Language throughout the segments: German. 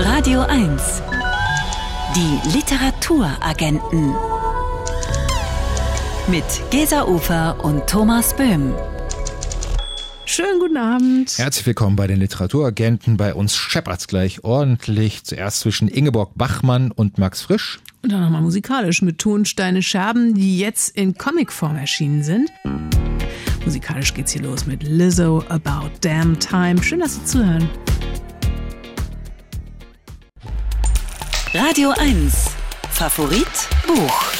Radio 1. Die Literaturagenten. Mit Gesa Ufer und Thomas Böhm. Schönen guten Abend. Herzlich willkommen bei den Literaturagenten. Bei uns scheppert's gleich ordentlich. Zuerst zwischen Ingeborg Bachmann und Max Frisch. Und dann nochmal musikalisch mit Tonsteine Scherben, die jetzt in Comicform erschienen sind. Musikalisch geht's hier los mit Lizzo About Damn Time. Schön, dass Sie zuhören. Radio 1. Favorit Buch.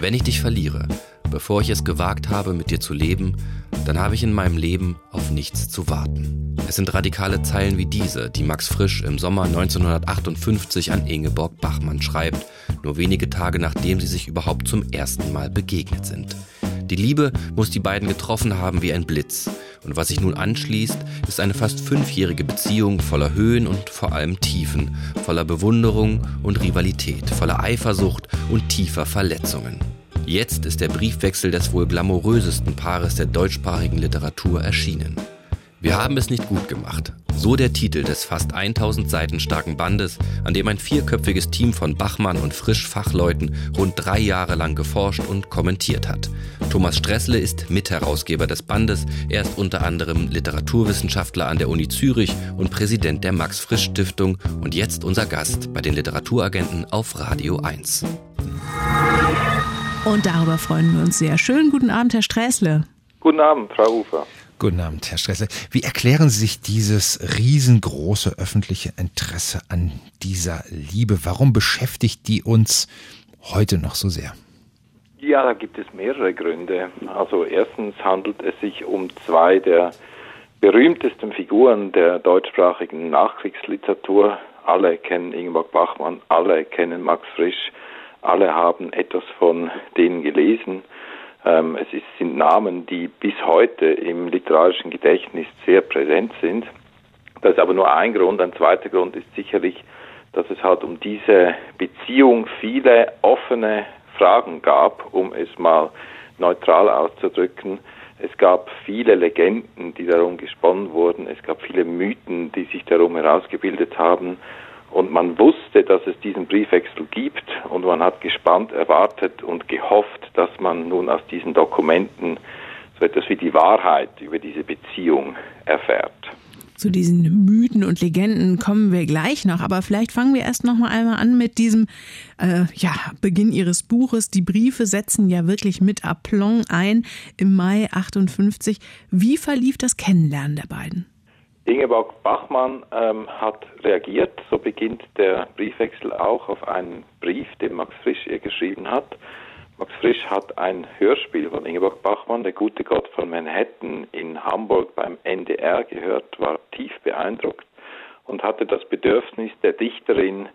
Wenn ich dich verliere, bevor ich es gewagt habe, mit dir zu leben, dann habe ich in meinem Leben auf nichts zu warten. Es sind radikale Zeilen wie diese, die Max Frisch im Sommer 1958 an Ingeborg Bachmann schreibt, nur wenige Tage nachdem sie sich überhaupt zum ersten Mal begegnet sind. Die Liebe muss die beiden getroffen haben wie ein Blitz. Und was sich nun anschließt, ist eine fast fünfjährige Beziehung voller Höhen und vor allem Tiefen, voller Bewunderung und Rivalität, voller Eifersucht und tiefer Verletzungen. Jetzt ist der Briefwechsel des wohl glamourösesten Paares der deutschsprachigen Literatur erschienen. Wir haben es nicht gut gemacht. So der Titel des fast 1000 Seiten starken Bandes, an dem ein vierköpfiges Team von Bachmann und Frisch-Fachleuten rund drei Jahre lang geforscht und kommentiert hat. Thomas Stressle ist Mitherausgeber des Bandes. Er ist unter anderem Literaturwissenschaftler an der Uni Zürich und Präsident der Max-Frisch-Stiftung und jetzt unser Gast bei den Literaturagenten auf Radio 1. Und darüber freuen wir uns sehr. Schönen guten Abend, Herr Sträßle. Guten Abend, Frau Ufer. Guten Abend, Herr Stressler. Wie erklären Sie sich dieses riesengroße öffentliche Interesse an dieser Liebe? Warum beschäftigt die uns heute noch so sehr? Ja, da gibt es mehrere Gründe. Also erstens handelt es sich um zwei der berühmtesten Figuren der deutschsprachigen Nachkriegsliteratur. Alle kennen Ingeborg Bachmann, alle kennen Max Frisch, alle haben etwas von denen gelesen. Ähm, es ist, sind Namen, die bis heute im literarischen Gedächtnis sehr präsent sind. Das ist aber nur ein Grund. Ein zweiter Grund ist sicherlich, dass es halt um diese Beziehung viele offene Fragen gab, um es mal neutral auszudrücken. Es gab viele Legenden, die darum gesponnen wurden. Es gab viele Mythen, die sich darum herausgebildet haben. Und man wusste, dass es diesen Briefwechsel gibt und man hat gespannt erwartet und gehofft, dass man nun aus diesen Dokumenten so etwas wie die Wahrheit über diese Beziehung erfährt. Zu diesen Mythen und Legenden kommen wir gleich noch, aber vielleicht fangen wir erst noch mal einmal an mit diesem äh, ja, Beginn Ihres Buches. Die Briefe setzen ja wirklich mit Aplomb ein im Mai 58. Wie verlief das Kennenlernen der beiden? Ingeborg Bachmann ähm, hat reagiert, so beginnt der Briefwechsel auch auf einen Brief, den Max Frisch ihr geschrieben hat. Max Frisch hat ein Hörspiel von Ingeborg Bachmann, Der gute Gott von Manhattan, in Hamburg beim NDR gehört, war tief beeindruckt und hatte das Bedürfnis der Dichterin,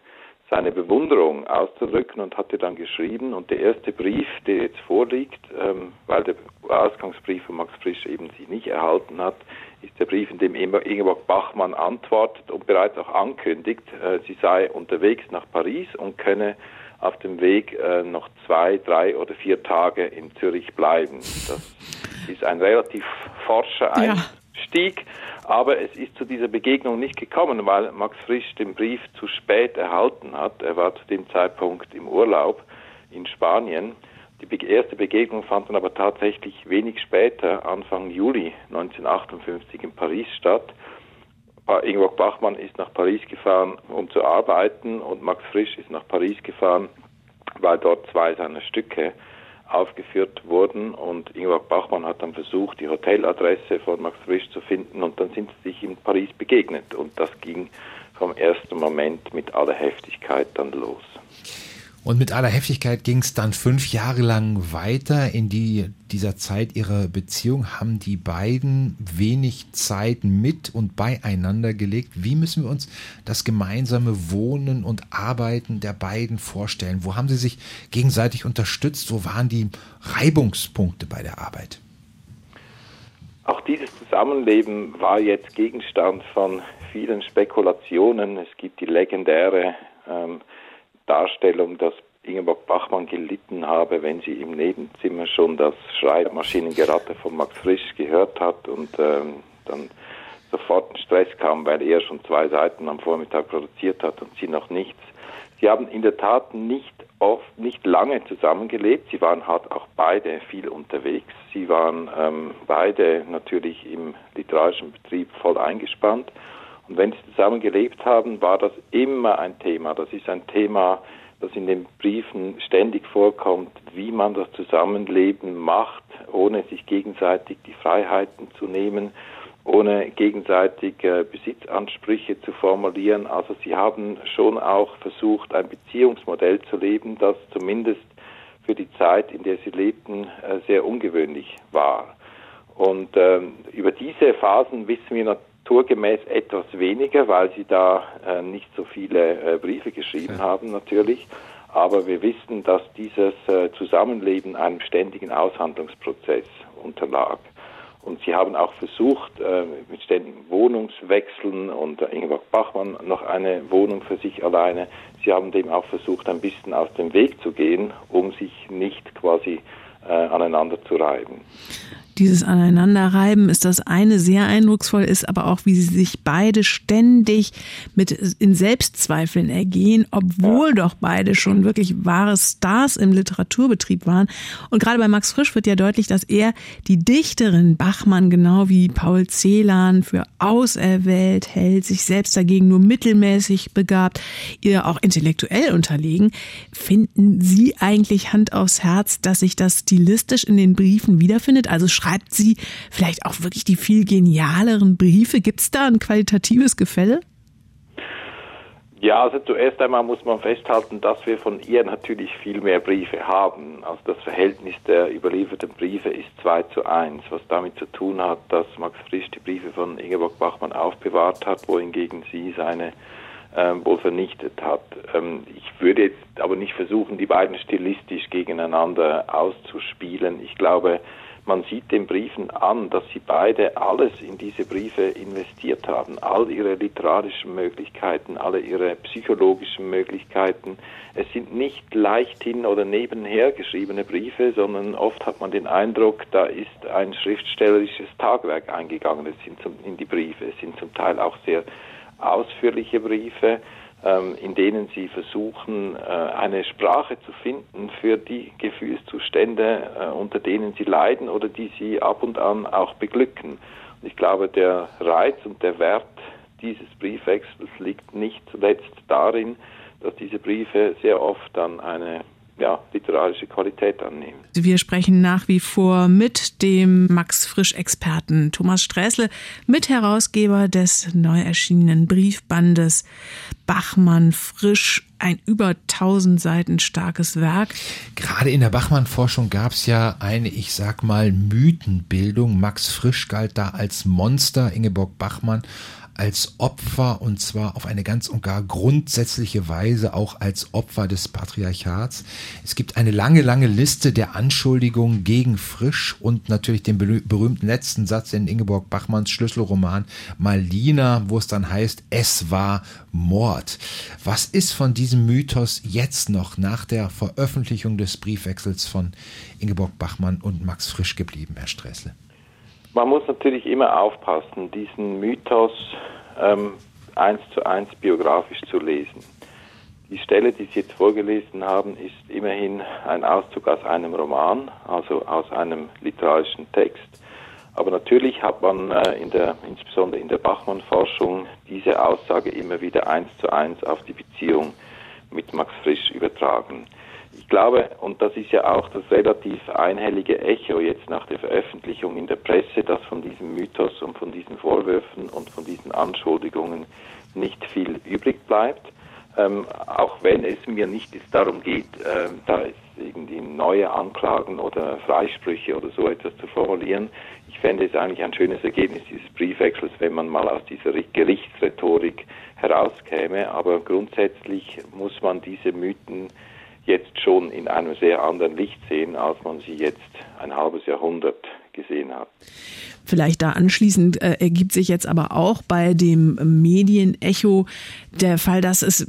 seine Bewunderung auszudrücken und hatte dann geschrieben. Und der erste Brief, der jetzt vorliegt, ähm, weil der Ausgangsbrief von Max Frisch eben sie nicht erhalten hat, ist der Brief, in dem Ingeborg Bachmann antwortet und bereits auch ankündigt, äh, sie sei unterwegs nach Paris und könne auf dem Weg äh, noch zwei, drei oder vier Tage in Zürich bleiben. Das ist ein relativ forscher Einstieg, ja. aber es ist zu dieser Begegnung nicht gekommen, weil Max Frisch den Brief zu spät erhalten hat. Er war zu dem Zeitpunkt im Urlaub in Spanien die erste Begegnung fand dann aber tatsächlich wenig später, Anfang Juli 1958 in Paris statt. Ingeborg Bachmann ist nach Paris gefahren, um zu arbeiten und Max Frisch ist nach Paris gefahren, weil dort zwei seiner Stücke aufgeführt wurden und Ingeborg Bachmann hat dann versucht, die Hoteladresse von Max Frisch zu finden und dann sind sie sich in Paris begegnet und das ging vom ersten Moment mit aller Heftigkeit dann los. Und mit aller Heftigkeit ging es dann fünf Jahre lang weiter. In die, dieser Zeit ihrer Beziehung haben die beiden wenig Zeit mit und beieinander gelegt. Wie müssen wir uns das gemeinsame Wohnen und Arbeiten der beiden vorstellen? Wo haben sie sich gegenseitig unterstützt? Wo waren die Reibungspunkte bei der Arbeit? Auch dieses Zusammenleben war jetzt Gegenstand von vielen Spekulationen. Es gibt die legendäre ähm, Darstellung, dass Ingeborg Bachmann gelitten habe, wenn sie im Nebenzimmer schon das Schreibmaschinengeratte von Max Frisch gehört hat und ähm, dann sofort in Stress kam, weil er schon zwei Seiten am Vormittag produziert hat und sie noch nichts. Sie haben in der Tat nicht oft, nicht lange zusammengelebt. Sie waren halt auch beide viel unterwegs. Sie waren ähm, beide natürlich im literarischen Betrieb voll eingespannt. Und wenn sie zusammen gelebt haben, war das immer ein Thema. Das ist ein Thema, das in den Briefen ständig vorkommt, wie man das Zusammenleben macht, ohne sich gegenseitig die Freiheiten zu nehmen, ohne gegenseitig äh, Besitzansprüche zu formulieren. Also sie haben schon auch versucht, ein Beziehungsmodell zu leben, das zumindest für die Zeit, in der sie lebten, äh, sehr ungewöhnlich war. Und ähm, über diese Phasen wissen wir naturgemäß etwas weniger, weil sie da äh, nicht so viele äh, Briefe geschrieben ja. haben natürlich. Aber wir wissen, dass dieses äh, Zusammenleben einem ständigen Aushandlungsprozess unterlag. Und sie haben auch versucht, äh, mit ständigen Wohnungswechseln und Ingeborg Bachmann noch eine Wohnung für sich alleine. Sie haben dem auch versucht, ein bisschen aus dem Weg zu gehen, um sich nicht quasi äh, aneinander zu reiben. Dieses Aneinanderreiben ist das eine sehr eindrucksvoll, ist aber auch, wie sie sich beide ständig mit in Selbstzweifeln ergehen, obwohl ja. doch beide schon wirklich wahre Stars im Literaturbetrieb waren. Und gerade bei Max Frisch wird ja deutlich, dass er die Dichterin Bachmann genau wie Paul Celan für auserwählt hält, sich selbst dagegen nur mittelmäßig begabt, ihr auch intellektuell unterlegen. Finden Sie eigentlich Hand aufs Herz, dass sich das stilistisch in den Briefen wiederfindet? Also schreibt sie vielleicht auch wirklich die viel genialeren Briefe? Gibt es da ein qualitatives Gefälle? Ja, also zuerst einmal muss man festhalten, dass wir von ihr natürlich viel mehr Briefe haben. Also das Verhältnis der überlieferten Briefe ist 2 zu 1, was damit zu tun hat, dass Max Frisch die Briefe von Ingeborg Bachmann aufbewahrt hat, wohingegen sie seine ähm, wohl vernichtet hat. Ähm, ich würde jetzt aber nicht versuchen, die beiden stilistisch gegeneinander auszuspielen. Ich glaube, man sieht den Briefen an, dass sie beide alles in diese Briefe investiert haben, all ihre literarischen Möglichkeiten, alle ihre psychologischen Möglichkeiten. Es sind nicht leichthin oder nebenher geschriebene Briefe, sondern oft hat man den Eindruck, da ist ein schriftstellerisches Tagwerk eingegangen. Es sind zum, in die Briefe, es sind zum Teil auch sehr ausführliche Briefe in denen sie versuchen, äh, eine Sprache zu finden für die Gefühlszustände, äh, unter denen sie leiden oder die sie ab und an auch beglücken. Und ich glaube, der Reiz und der Wert dieses Briefwechsels liegt nicht zuletzt darin, dass diese Briefe sehr oft dann eine ja, literarische Qualität annehmen. Wir sprechen nach wie vor mit dem Max Frisch-Experten Thomas Sträßle, Mitherausgeber des neu erschienenen Briefbandes Bachmann Frisch, ein über 1000 Seiten starkes Werk. Gerade in der Bachmann-Forschung gab es ja eine, ich sag mal, Mythenbildung. Max Frisch galt da als Monster, Ingeborg Bachmann als Opfer und zwar auf eine ganz und gar grundsätzliche Weise auch als Opfer des Patriarchats. Es gibt eine lange, lange Liste der Anschuldigungen gegen Frisch und natürlich den berühmten letzten Satz in Ingeborg Bachmanns Schlüsselroman Malina, wo es dann heißt, es war Mord. Was ist von diesem Mythos jetzt noch nach der Veröffentlichung des Briefwechsels von Ingeborg Bachmann und Max Frisch geblieben, Herr Stressle? Man muss natürlich immer aufpassen, diesen Mythos ähm, eins zu eins biografisch zu lesen. Die Stelle, die Sie jetzt vorgelesen haben, ist immerhin ein Auszug aus einem Roman, also aus einem literarischen Text. Aber natürlich hat man äh, in der, insbesondere in der Bachmann-Forschung diese Aussage immer wieder eins zu eins auf die Beziehung mit Max Frisch übertragen ich glaube, und das ist ja auch das relativ einhellige Echo jetzt nach der Veröffentlichung in der Presse, dass von diesem Mythos und von diesen Vorwürfen und von diesen Anschuldigungen nicht viel übrig bleibt. Ähm, auch wenn es mir nicht darum geht, äh, da irgendwie neue Anklagen oder Freisprüche oder so etwas zu formulieren. Ich fände es eigentlich ein schönes Ergebnis dieses Briefwechsels, wenn man mal aus dieser Gerichtsrhetorik herauskäme. Aber grundsätzlich muss man diese Mythen jetzt schon in einem sehr anderen Licht sehen, als man sie jetzt ein halbes Jahrhundert gesehen hat. Vielleicht da anschließend äh, ergibt sich jetzt aber auch bei dem Medienecho der Fall, dass es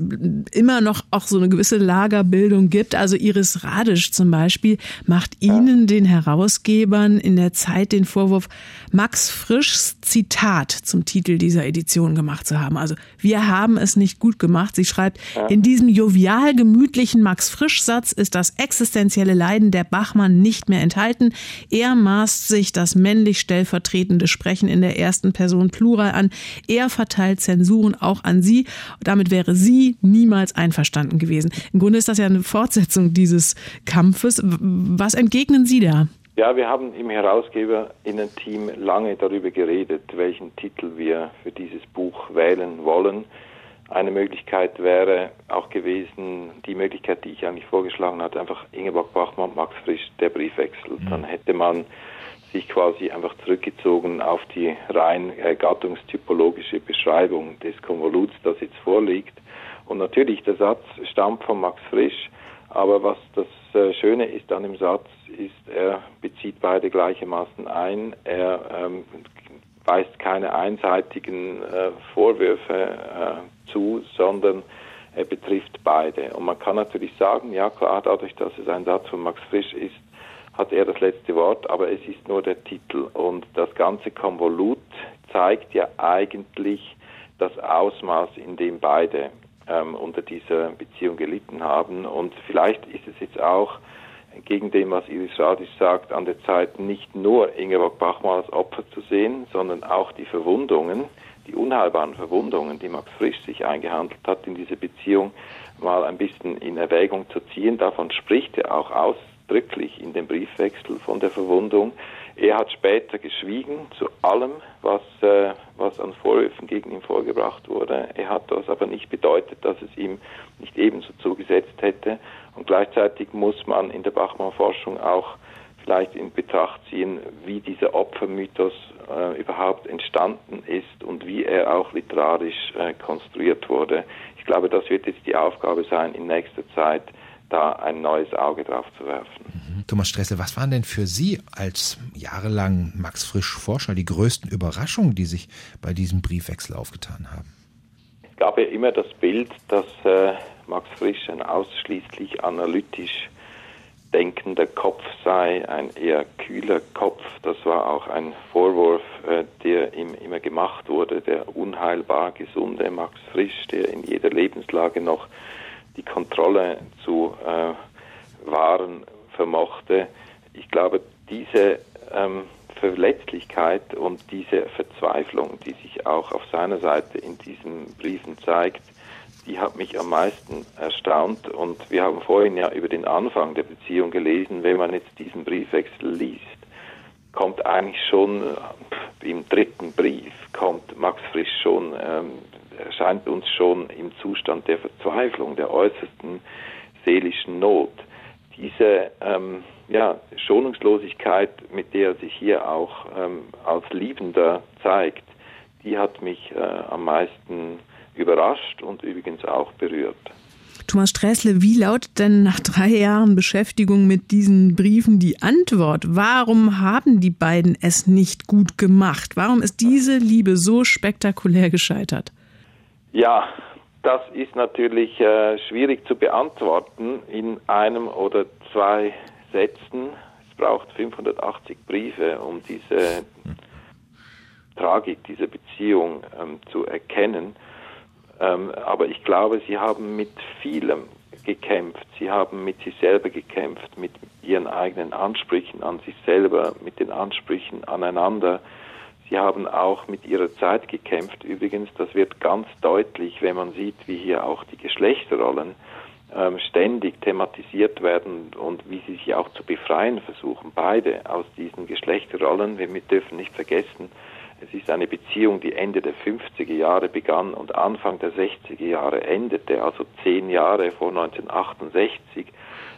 immer noch auch so eine gewisse Lagerbildung gibt. Also Iris Radisch zum Beispiel macht Ihnen, den Herausgebern, in der Zeit den Vorwurf, Max Frischs Zitat zum Titel dieser Edition gemacht zu haben. Also wir haben es nicht gut gemacht. Sie schreibt, in diesem jovial gemütlichen Max Frisch-Satz ist das existenzielle Leiden der Bachmann nicht mehr enthalten. Er maßt sich das männlich stellvertretende Sprechen in der ersten Person Plural an. Er verteilt Zensuren auch an sie. Damit wäre sie niemals einverstanden gewesen. Im Grunde ist das ja eine Fortsetzung dieses Kampfes. Was entgegnen Sie da? Ja, wir haben im Herausgeberinnen-Team lange darüber geredet, welchen Titel wir für dieses Buch wählen wollen. Eine Möglichkeit wäre auch gewesen, die Möglichkeit, die ich eigentlich vorgeschlagen hatte, einfach Ingeborg Bachmann, Max Frisch, der Briefwechsel. Dann hätte man sich quasi einfach zurückgezogen auf die rein äh, gattungstypologische Beschreibung des Konvoluts, das jetzt vorliegt. Und natürlich, der Satz stammt von Max Frisch, aber was das äh, Schöne ist an dem Satz, ist, er bezieht beide gleichermaßen ein. Er ähm, weist keine einseitigen äh, Vorwürfe äh, zu, sondern er betrifft beide. Und man kann natürlich sagen, ja klar, dadurch, dass es ein Satz von Max Frisch ist, hat er das letzte Wort, aber es ist nur der Titel. Und das ganze Konvolut zeigt ja eigentlich das Ausmaß, in dem beide ähm, unter dieser Beziehung gelitten haben. Und vielleicht ist es jetzt auch gegen dem, was Iris Radisch sagt, an der Zeit nicht nur Ingeborg Bachmann als Opfer zu sehen, sondern auch die Verwundungen, die unheilbaren Verwundungen, die Max Frisch sich eingehandelt hat in diese Beziehung, mal ein bisschen in Erwägung zu ziehen. Davon spricht er auch ausdrücklich in dem Briefwechsel von der Verwundung. Er hat später geschwiegen zu allem, was, äh, was an Vorwürfen gegen ihn vorgebracht wurde. Er hat das aber nicht bedeutet, dass es ihm nicht ebenso zugesetzt hätte. Und gleichzeitig muss man in der Bachmann-Forschung auch vielleicht in Betracht ziehen, wie dieser Opfermythos äh, überhaupt entstanden ist und wie er auch literarisch äh, konstruiert wurde. Ich glaube, das wird jetzt die Aufgabe sein, in nächster Zeit da ein neues Auge drauf zu werfen. Mhm. Thomas Stressel, was waren denn für Sie als jahrelang Max Frisch Forscher die größten Überraschungen, die sich bei diesem Briefwechsel aufgetan haben? Es gab ja immer das Bild, dass äh, Max Frisch ein ausschließlich analytisch denkender Kopf sei, ein eher kühler Kopf. Das war auch ein Vorwurf, äh, der ihm immer gemacht wurde, der unheilbar gesunde Max Frisch, der in jeder Lebenslage noch die Kontrolle zu äh, wahren vermochte. Ich glaube, diese ähm, Verletzlichkeit und diese Verzweiflung, die sich auch auf seiner Seite in diesen Briefen zeigt, die hat mich am meisten erstaunt. Und wir haben vorhin ja über den Anfang der Beziehung gelesen. Wenn man jetzt diesen Briefwechsel liest, kommt eigentlich schon äh, im dritten Brief, kommt Max Frisch schon, ähm, erscheint uns schon im Zustand der Verzweiflung, der äußersten seelischen Not. Diese ähm, ja, Schonungslosigkeit, mit der er sich hier auch ähm, als Liebender zeigt, die hat mich äh, am meisten überrascht und übrigens auch berührt. Thomas Sträßle, wie lautet denn nach drei Jahren Beschäftigung mit diesen Briefen die Antwort? Warum haben die beiden es nicht gut gemacht? Warum ist diese Liebe so spektakulär gescheitert? Ja, das ist natürlich äh, schwierig zu beantworten in einem oder zwei Sätzen. Es braucht 580 Briefe, um diese Tragik dieser Beziehung ähm, zu erkennen. Ähm, aber ich glaube, sie haben mit vielem gekämpft. Sie haben mit sich selber gekämpft, mit ihren eigenen Ansprüchen an sich selber, mit den Ansprüchen aneinander. Sie haben auch mit ihrer Zeit gekämpft. Übrigens, das wird ganz deutlich, wenn man sieht, wie hier auch die Geschlechterrollen ähm, ständig thematisiert werden und wie sie sich auch zu befreien versuchen, beide aus diesen Geschlechterrollen. Wir dürfen nicht vergessen, es ist eine Beziehung, die Ende der 50er Jahre begann und Anfang der 60er Jahre endete, also zehn Jahre vor 1968.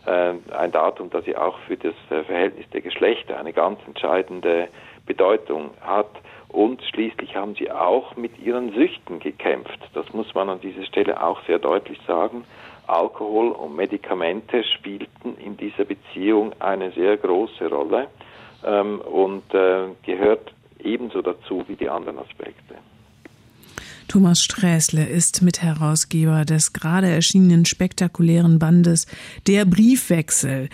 Äh, ein Datum, das ja auch für das äh, Verhältnis der Geschlechter eine ganz entscheidende Bedeutung hat. Und schließlich haben sie auch mit ihren Süchten gekämpft. Das muss man an dieser Stelle auch sehr deutlich sagen. Alkohol und Medikamente spielten in dieser Beziehung eine sehr große Rolle. ähm, und äh, gehört ebenso dazu wie die anderen Aspekte. Thomas Sträßle ist Mitherausgeber des gerade erschienenen spektakulären Bandes Der Briefwechsel.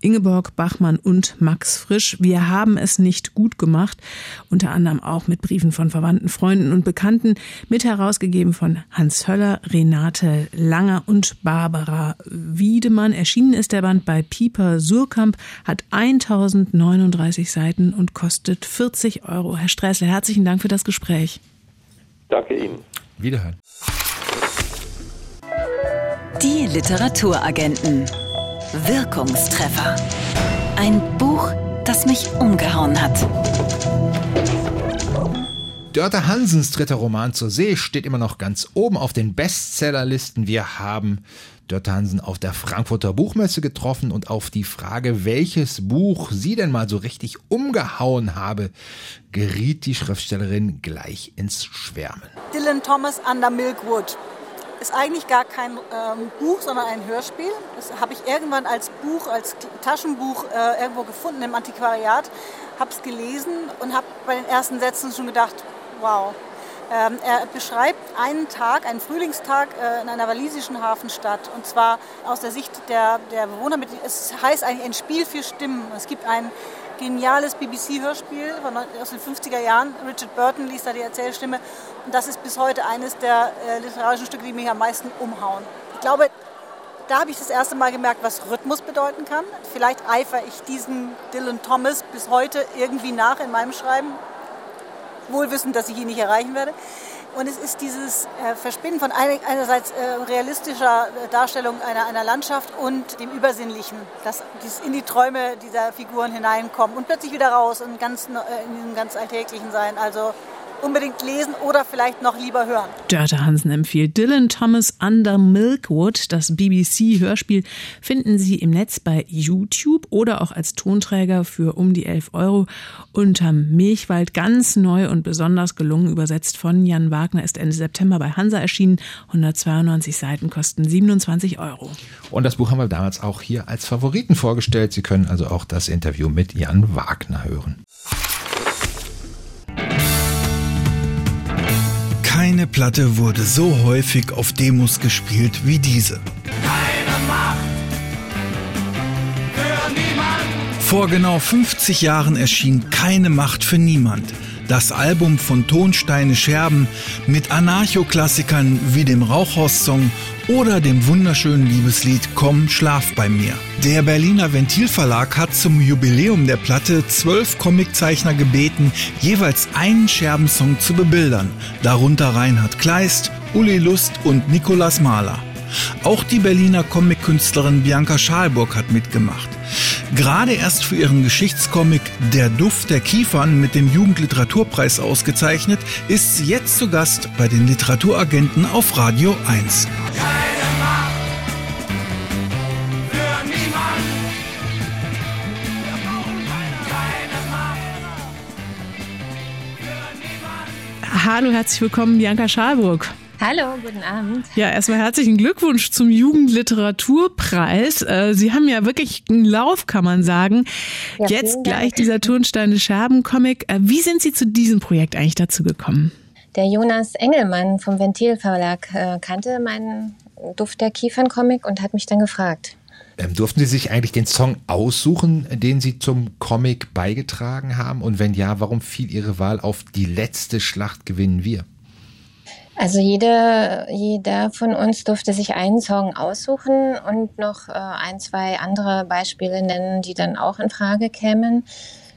Ingeborg Bachmann und Max Frisch. Wir haben es nicht gut gemacht, unter anderem auch mit Briefen von Verwandten, Freunden und Bekannten, mit herausgegeben von Hans Höller, Renate Langer und Barbara Wiedemann. Erschienen ist der Band bei Pieper Surkamp, hat 1039 Seiten und kostet 40 Euro. Herr Sträßle, herzlichen Dank für das Gespräch. Danke Ihnen. Wiederhören. Die Literaturagenten. Wirkungstreffer. Ein Buch, das mich umgehauen hat. Dörte Hansens dritter Roman zur See steht immer noch ganz oben auf den Bestsellerlisten. Wir haben Dörte Hansen auf der Frankfurter Buchmesse getroffen und auf die Frage, welches Buch sie denn mal so richtig umgehauen habe, geriet die Schriftstellerin gleich ins Schwärmen. Dylan Thomas Under Milkwood ist eigentlich gar kein ähm, Buch, sondern ein Hörspiel. Das habe ich irgendwann als Buch, als Taschenbuch äh, irgendwo gefunden im Antiquariat, habe es gelesen und habe bei den ersten Sätzen schon gedacht, wow, er beschreibt einen Tag, einen Frühlingstag äh, in einer walisischen Hafenstadt. Und zwar aus der Sicht der, der Bewohner. Mit, es heißt eigentlich ein Spiel für Stimmen. Es gibt ein geniales BBC-Hörspiel aus den 50er Jahren. Richard Burton liest da die Erzählstimme. Und das ist bis heute eines der äh, literarischen Stücke, die mich am meisten umhauen. Ich glaube, da habe ich das erste Mal gemerkt, was Rhythmus bedeuten kann. Vielleicht eifere ich diesem Dylan Thomas bis heute irgendwie nach in meinem Schreiben wohl wissend, dass ich ihn nicht erreichen werde. Und es ist dieses äh, Verspinnen von einerseits äh, realistischer äh, Darstellung einer, einer Landschaft und dem Übersinnlichen, das dieses in die Träume dieser Figuren hineinkommen und plötzlich wieder raus und ganz, in diesem ganz Alltäglichen sein. Also unbedingt lesen oder vielleicht noch lieber hören. Dörte Hansen empfiehlt Dylan Thomas Under Milkwood. Das BBC-Hörspiel finden Sie im Netz bei YouTube oder auch als Tonträger für um die 11 Euro. Unterm Milchwald ganz neu und besonders gelungen übersetzt von Jan Wagner ist Ende September bei Hansa erschienen. 192 Seiten kosten 27 Euro. Und das Buch haben wir damals auch hier als Favoriten vorgestellt. Sie können also auch das Interview mit Jan Wagner hören. Keine Platte wurde so häufig auf Demos gespielt wie diese. Keine Macht für niemand. Vor genau 50 Jahren erschien Keine Macht für niemand. Das Album von Tonsteine Scherben mit Anarcho-Klassikern wie dem Rauchhaus-Song oder dem wunderschönen Liebeslied Komm, schlaf bei mir. Der Berliner Ventilverlag hat zum Jubiläum der Platte zwölf Comiczeichner gebeten, jeweils einen Scherbensong zu bebildern, darunter Reinhard Kleist, Uli Lust und Nikolaus Mahler. Auch die Berliner Comic-Künstlerin Bianca Schalburg hat mitgemacht. Gerade erst für ihren Geschichtscomic Der Duft der Kiefern mit dem Jugendliteraturpreis ausgezeichnet, ist sie jetzt zu Gast bei den Literaturagenten auf Radio 1. Hallo, herzlich willkommen, Bianca Schalburg. Hallo, guten Abend. Ja, erstmal herzlichen Glückwunsch zum Jugendliteraturpreis. Äh, Sie haben ja wirklich einen Lauf, kann man sagen. Ja, Jetzt gleich dieser Turnsteine Scherben Comic. Äh, wie sind Sie zu diesem Projekt eigentlich dazu gekommen? Der Jonas Engelmann vom Ventil Verlag äh, kannte meinen Duft der Kiefern Comic und hat mich dann gefragt. Ähm, durften Sie sich eigentlich den Song aussuchen, den Sie zum Comic beigetragen haben? Und wenn ja, warum fiel Ihre Wahl auf Die letzte Schlacht gewinnen wir? Also jede, jeder von uns durfte sich einen Song aussuchen und noch äh, ein, zwei andere Beispiele nennen, die dann auch in Frage kämen.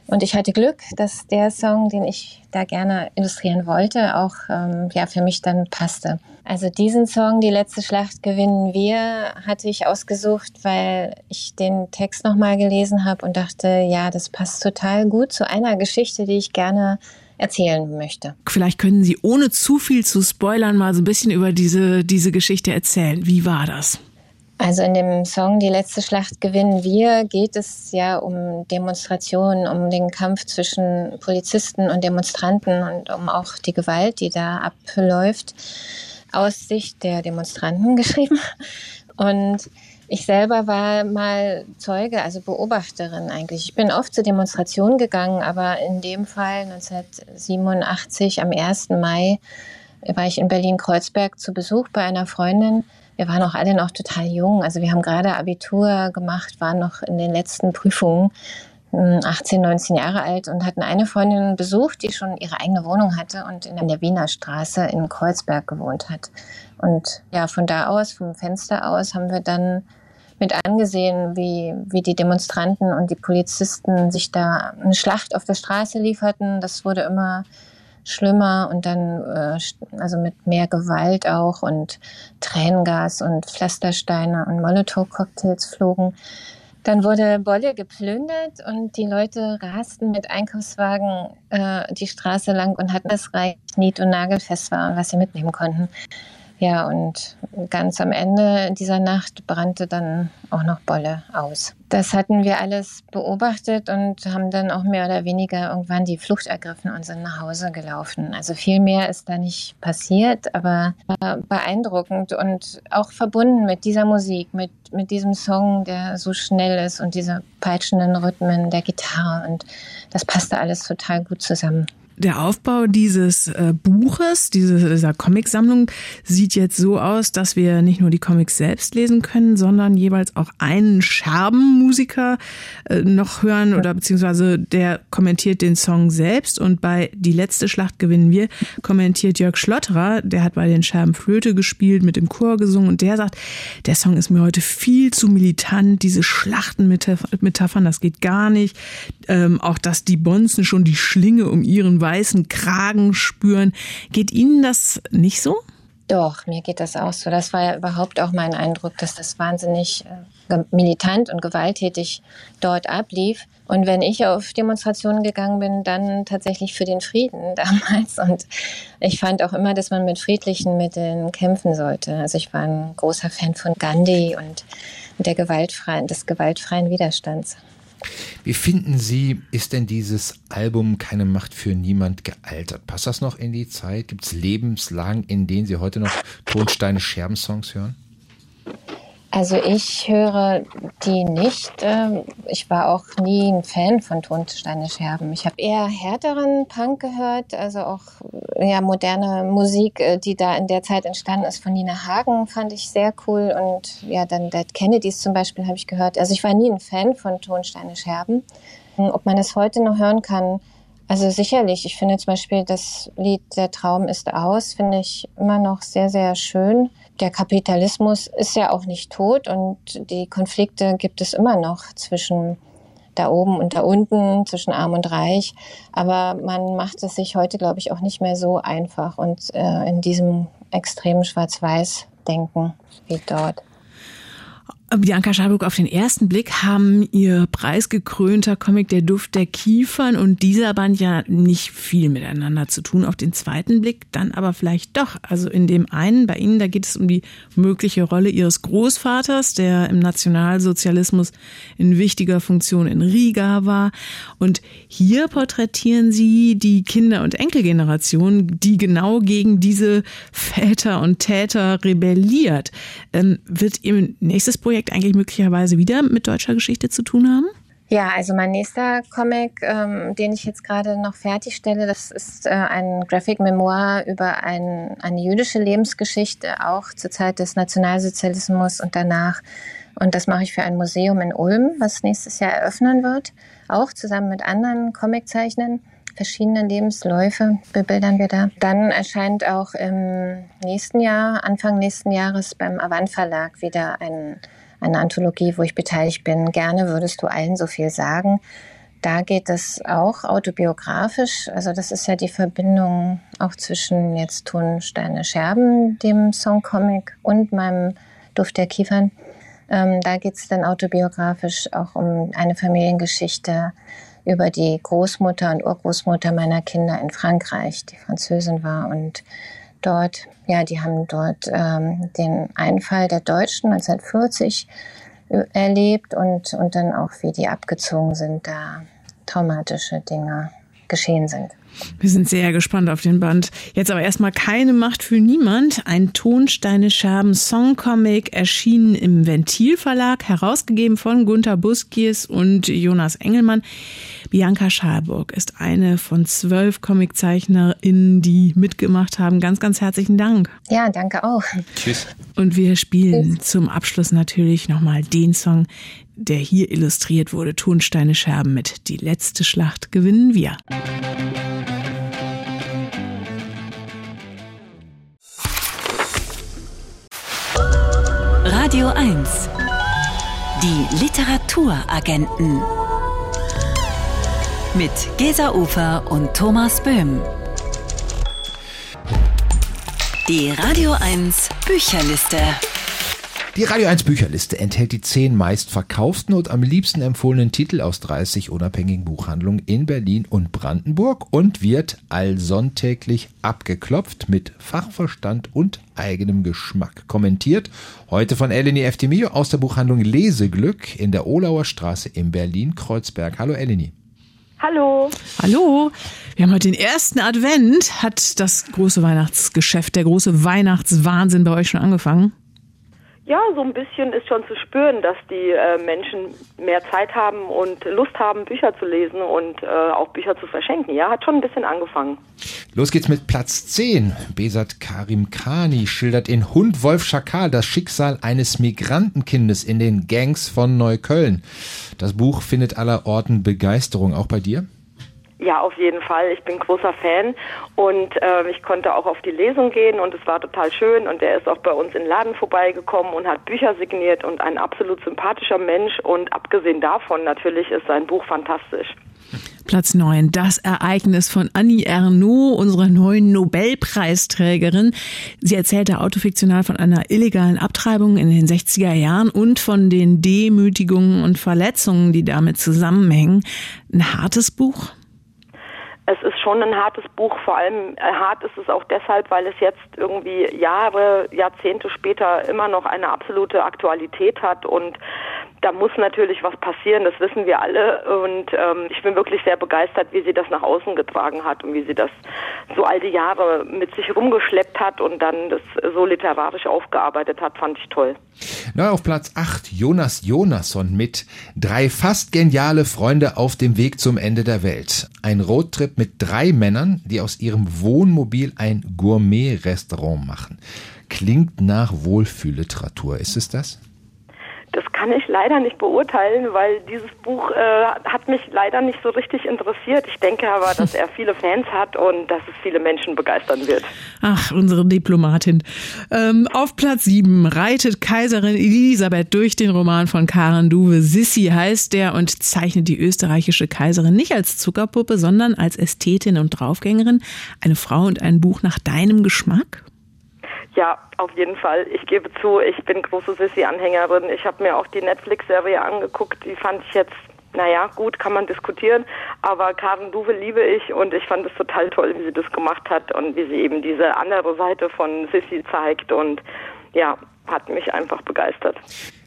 Und ich hatte Glück, dass der Song, den ich da gerne illustrieren wollte, auch ähm, ja für mich dann passte. Also diesen Song, die letzte Schlacht gewinnen wir, hatte ich ausgesucht, weil ich den Text nochmal gelesen habe und dachte, ja, das passt total gut zu einer Geschichte, die ich gerne erzählen möchte. Vielleicht können Sie, ohne zu viel zu spoilern, mal so ein bisschen über diese, diese Geschichte erzählen. Wie war das? Also in dem Song Die letzte Schlacht gewinnen wir geht es ja um Demonstrationen, um den Kampf zwischen Polizisten und Demonstranten und um auch die Gewalt, die da abläuft, aus Sicht der Demonstranten geschrieben. Und ich selber war mal Zeuge, also Beobachterin eigentlich. Ich bin oft zu Demonstrationen gegangen, aber in dem Fall 1987 am 1. Mai war ich in Berlin-Kreuzberg zu Besuch bei einer Freundin. Wir waren auch alle noch total jung. Also wir haben gerade Abitur gemacht, waren noch in den letzten Prüfungen. 18, hm, 19 Jahre alt und hatten eine Freundin besucht, die schon ihre eigene Wohnung hatte und in der Wiener Straße in Kreuzberg gewohnt hat. Und ja, von da aus, vom Fenster aus, haben wir dann mit angesehen, wie, wie die Demonstranten und die Polizisten sich da eine Schlacht auf der Straße lieferten. Das wurde immer schlimmer und dann äh, also mit mehr Gewalt auch und Tränengas und Pflastersteine und Molotow-Cocktails flogen. Dann wurde Bolle geplündert und die Leute rasten mit Einkaufswagen äh, die Straße lang und hatten das Reich nied- und nagelfest war und was sie mitnehmen konnten. Ja, und ganz am Ende dieser Nacht brannte dann auch noch Bolle aus. Das hatten wir alles beobachtet und haben dann auch mehr oder weniger irgendwann die Flucht ergriffen und sind nach Hause gelaufen. Also viel mehr ist da nicht passiert, aber beeindruckend und auch verbunden mit dieser Musik, mit, mit diesem Song, der so schnell ist und diese peitschenden Rhythmen der Gitarre und das passte alles total gut zusammen der Aufbau dieses äh, Buches, diese, dieser Comicsammlung, sieht jetzt so aus, dass wir nicht nur die Comics selbst lesen können, sondern jeweils auch einen Scherbenmusiker äh, noch hören oder beziehungsweise der kommentiert den Song selbst. Und bei Die letzte Schlacht gewinnen wir kommentiert Jörg Schlotterer, der hat bei den Scherben Flöte gespielt, mit dem Chor gesungen. Und der sagt, der Song ist mir heute viel zu militant, diese Schlachtenmetaphern, das geht gar nicht. Ähm, auch, dass die Bonzen schon die Schlinge um ihren weißen Kragen spüren. Geht Ihnen das nicht so? Doch, mir geht das auch so. Das war ja überhaupt auch mein Eindruck, dass das wahnsinnig äh, militant und gewalttätig dort ablief. Und wenn ich auf Demonstrationen gegangen bin, dann tatsächlich für den Frieden damals. Und ich fand auch immer, dass man mit friedlichen Mitteln kämpfen sollte. Also ich war ein großer Fan von Gandhi und der gewaltfreien, des gewaltfreien Widerstands. Wie finden Sie, ist denn dieses Album Keine Macht für niemand gealtert? Passt das noch in die Zeit? Gibt es Lebenslagen, in denen Sie heute noch Tonsteine Scherben-Songs hören? Also ich höre die nicht. Ähm, ich war auch nie ein Fan von Tonsteine Scherben. Ich habe eher härteren Punk gehört, also auch ja, moderne Musik, äh, die da in der Zeit entstanden ist von Nina Hagen, fand ich sehr cool. Und ja, dann Dead Kennedys zum Beispiel habe ich gehört. Also ich war nie ein Fan von Tonsteine Scherben. Ob man es heute noch hören kann, also sicherlich. Ich finde zum Beispiel das Lied Der Traum ist aus, finde ich immer noch sehr, sehr schön der Kapitalismus ist ja auch nicht tot und die Konflikte gibt es immer noch zwischen da oben und da unten, zwischen arm und reich. Aber man macht es sich heute, glaube ich, auch nicht mehr so einfach und äh, in diesem extremen Schwarz-Weiß-Denken wie dort. Bianca Schalburg, auf den ersten Blick haben ihr preisgekrönter Comic Der Duft der Kiefern und dieser Band ja nicht viel miteinander zu tun. Auf den zweiten Blick dann aber vielleicht doch. Also in dem einen, bei Ihnen, da geht es um die mögliche Rolle Ihres Großvaters, der im Nationalsozialismus in wichtiger Funktion in Riga war. Und hier porträtieren Sie die Kinder- und Enkelgeneration, die genau gegen diese Väter und Täter rebelliert. Ähm, wird Ihr nächstes Projekt Projekt eigentlich möglicherweise wieder mit deutscher Geschichte zu tun haben? Ja, also mein nächster Comic, ähm, den ich jetzt gerade noch fertigstelle, das ist äh, ein Graphic Memoir über ein, eine jüdische Lebensgeschichte, auch zur Zeit des Nationalsozialismus und danach. Und das mache ich für ein Museum in Ulm, was nächstes Jahr eröffnen wird, auch zusammen mit anderen Comiczeichnern. Verschiedene Lebensläufe bebildern wir da. Dann erscheint auch im nächsten Jahr, Anfang nächsten Jahres beim Avant Verlag wieder ein eine Anthologie, wo ich beteiligt bin. Gerne würdest du allen so viel sagen. Da geht es auch autobiografisch. Also das ist ja die Verbindung auch zwischen jetzt Tonsteine Scherben, dem Songcomic, und meinem Duft der Kiefern. Ähm, da geht es dann autobiografisch auch um eine Familiengeschichte über die Großmutter und Urgroßmutter meiner Kinder in Frankreich, die Französin war und dort, ja, die haben dort ähm, den Einfall der Deutschen 1940 äh, erlebt und, und dann auch, wie die abgezogen sind, da traumatische Dinge geschehen sind. Wir sind sehr gespannt auf den Band. Jetzt aber erstmal keine Macht für niemand. Ein Tonsteine Scherben Songcomic erschienen im Ventil Verlag, herausgegeben von Gunther Buskies und Jonas Engelmann. Bianca Schalburg ist eine von zwölf Comiczeichnerinnen, die mitgemacht haben. Ganz, ganz herzlichen Dank. Ja, danke auch. Tschüss. Und wir spielen zum Abschluss natürlich nochmal den Song, der hier illustriert wurde. Tonsteine Scherben mit Die letzte Schlacht gewinnen wir. Radio 1. Die Literaturagenten. Mit Gesa Ufer und Thomas Böhm. Die Radio 1 Bücherliste. Die Radio 1 Bücherliste enthält die zehn meistverkauften und am liebsten empfohlenen Titel aus 30 unabhängigen Buchhandlungen in Berlin und Brandenburg und wird allsonntäglich abgeklopft mit Fachverstand und eigenem Geschmack. Kommentiert heute von Eleni Eftimio aus der Buchhandlung Leseglück in der Olauer Straße in Berlin-Kreuzberg. Hallo Eleni. Hallo. Hallo. Wir haben heute den ersten Advent. Hat das große Weihnachtsgeschäft, der große Weihnachtswahnsinn bei euch schon angefangen? Ja, so ein bisschen ist schon zu spüren, dass die äh, Menschen mehr Zeit haben und Lust haben, Bücher zu lesen und äh, auch Bücher zu verschenken. Ja, hat schon ein bisschen angefangen. Los geht's mit Platz 10. Besat Karim Khani schildert in Hund Wolf Schakal das Schicksal eines Migrantenkindes in den Gangs von Neukölln. Das Buch findet aller Orten Begeisterung, auch bei dir? Ja, auf jeden Fall. Ich bin großer Fan und äh, ich konnte auch auf die Lesung gehen und es war total schön und er ist auch bei uns in den Laden vorbeigekommen und hat Bücher signiert und ein absolut sympathischer Mensch und abgesehen davon natürlich ist sein Buch fantastisch. Platz 9, das Ereignis von Annie Ernaux, unserer neuen Nobelpreisträgerin. Sie erzählte autofiktional von einer illegalen Abtreibung in den 60er Jahren und von den Demütigungen und Verletzungen, die damit zusammenhängen. Ein hartes Buch? Es ist schon ein hartes Buch, vor allem äh, hart ist es auch deshalb, weil es jetzt irgendwie Jahre, Jahrzehnte später immer noch eine absolute Aktualität hat und da muss natürlich was passieren, das wissen wir alle und ähm, ich bin wirklich sehr begeistert, wie sie das nach außen getragen hat und wie sie das so all die Jahre mit sich rumgeschleppt hat und dann das so literarisch aufgearbeitet hat, fand ich toll. Neu auf Platz 8 Jonas Jonasson mit drei fast geniale Freunde auf dem Weg zum Ende der Welt. Ein Roadtrip mit drei Männern, die aus ihrem Wohnmobil ein Gourmet-Restaurant machen. Klingt nach Wohlfühlliteratur, ist es das? Das kann ich leider nicht beurteilen, weil dieses Buch äh, hat mich leider nicht so richtig interessiert. Ich denke aber, dass er viele Fans hat und dass es viele Menschen begeistern wird. Ach, unsere Diplomatin. Ähm, auf Platz 7 reitet Kaiserin Elisabeth durch den Roman von Karen Duwe. Sissi heißt der und zeichnet die österreichische Kaiserin nicht als Zuckerpuppe, sondern als Ästhetin und Draufgängerin. Eine Frau und ein Buch nach deinem Geschmack? Ja, auf jeden Fall. Ich gebe zu, ich bin große Sissy-Anhängerin. Ich habe mir auch die Netflix-Serie angeguckt. Die fand ich jetzt, naja, gut, kann man diskutieren. Aber Karen Duwe liebe ich und ich fand es total toll, wie sie das gemacht hat und wie sie eben diese andere Seite von Sissy zeigt. Und ja, hat mich einfach begeistert.